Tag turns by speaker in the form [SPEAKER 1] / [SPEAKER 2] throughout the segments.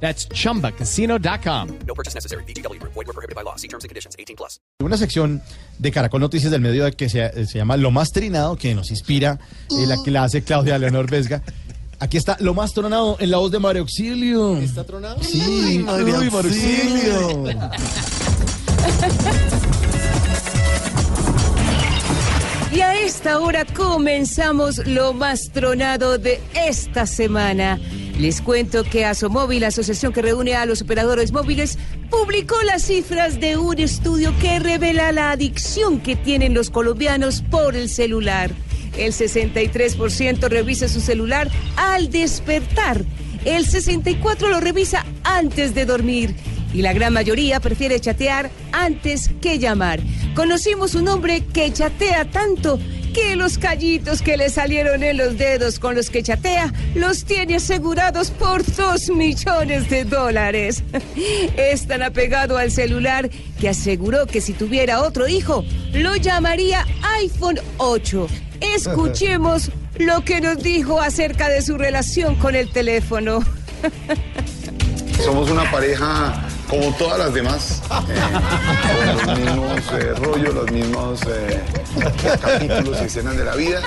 [SPEAKER 1] That's chumbacasino.com.
[SPEAKER 2] No purchase necessary. BGW. Void were prohibited by law. See terms and conditions. 18 plus.
[SPEAKER 3] Una sección de Caracol Noticias del Medio que se, se llama Lo Más Trinado, que nos inspira, eh, la que la hace Claudia Leonor Vesga. Aquí está Lo Más Tronado en la voz de Mario Auxilio. ¿Está tronado? Sí, Mario Auxilio.
[SPEAKER 4] Y a esta hora comenzamos lo más tronado de esta semana. Les cuento que Asomóvil, la asociación que reúne a los operadores móviles, publicó las cifras de un estudio que revela la adicción que tienen los colombianos por el celular. El 63% revisa su celular al despertar. El 64% lo revisa antes de dormir. Y la gran mayoría prefiere chatear antes que llamar. Conocimos un hombre que chatea tanto que los callitos que le salieron en los dedos con los que chatea los tiene asegurados por dos millones de dólares. Es tan apegado al celular que aseguró que si tuviera otro hijo, lo llamaría iPhone 8. Escuchemos lo que nos dijo acerca de su relación con el teléfono.
[SPEAKER 5] Somos una pareja como todas las demás, eh, con los mismos eh, rollos, los mismos eh, capítulos y escenas de la vida.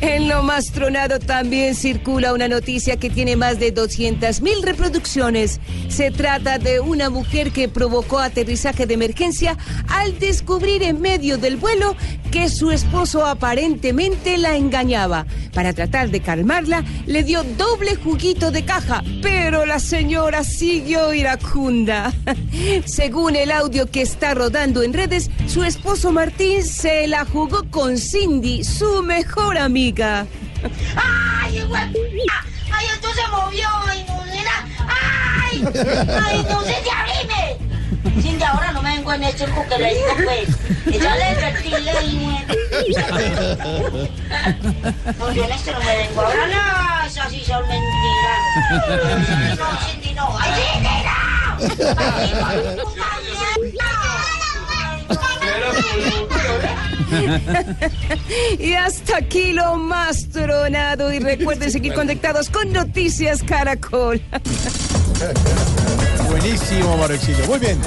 [SPEAKER 4] En lo más tronado también circula una noticia que tiene más de 200 mil reproducciones. Se trata de una mujer que provocó aterrizaje de emergencia al descubrir en medio del vuelo que su esposo aparentemente la engañaba. Para tratar de calmarla, le dio doble juguito de caja, pero la señora siguió iracunda. Según el audio que está rodando en redes, su esposo Martín se la jugó con Cindy, su mejor amiga.
[SPEAKER 6] ¡Ay! ¡Ay, esto movió! ¡Ay, no! ¡Ay! ¡Ay, no abrime! Sin de ahora no me vengo en este que le digo, pues. Ya le advertí, le dije. No, yo en este no me vengo. Ahora no, eso sí son mentiras. No, Cindy, no. ¡Ay, Cindy, no!
[SPEAKER 4] Y hasta aquí lo más tronado. Y recuerden seguir conectados con Noticias Caracol.
[SPEAKER 3] Buenísimo, Mario Auxilio. Muy bien.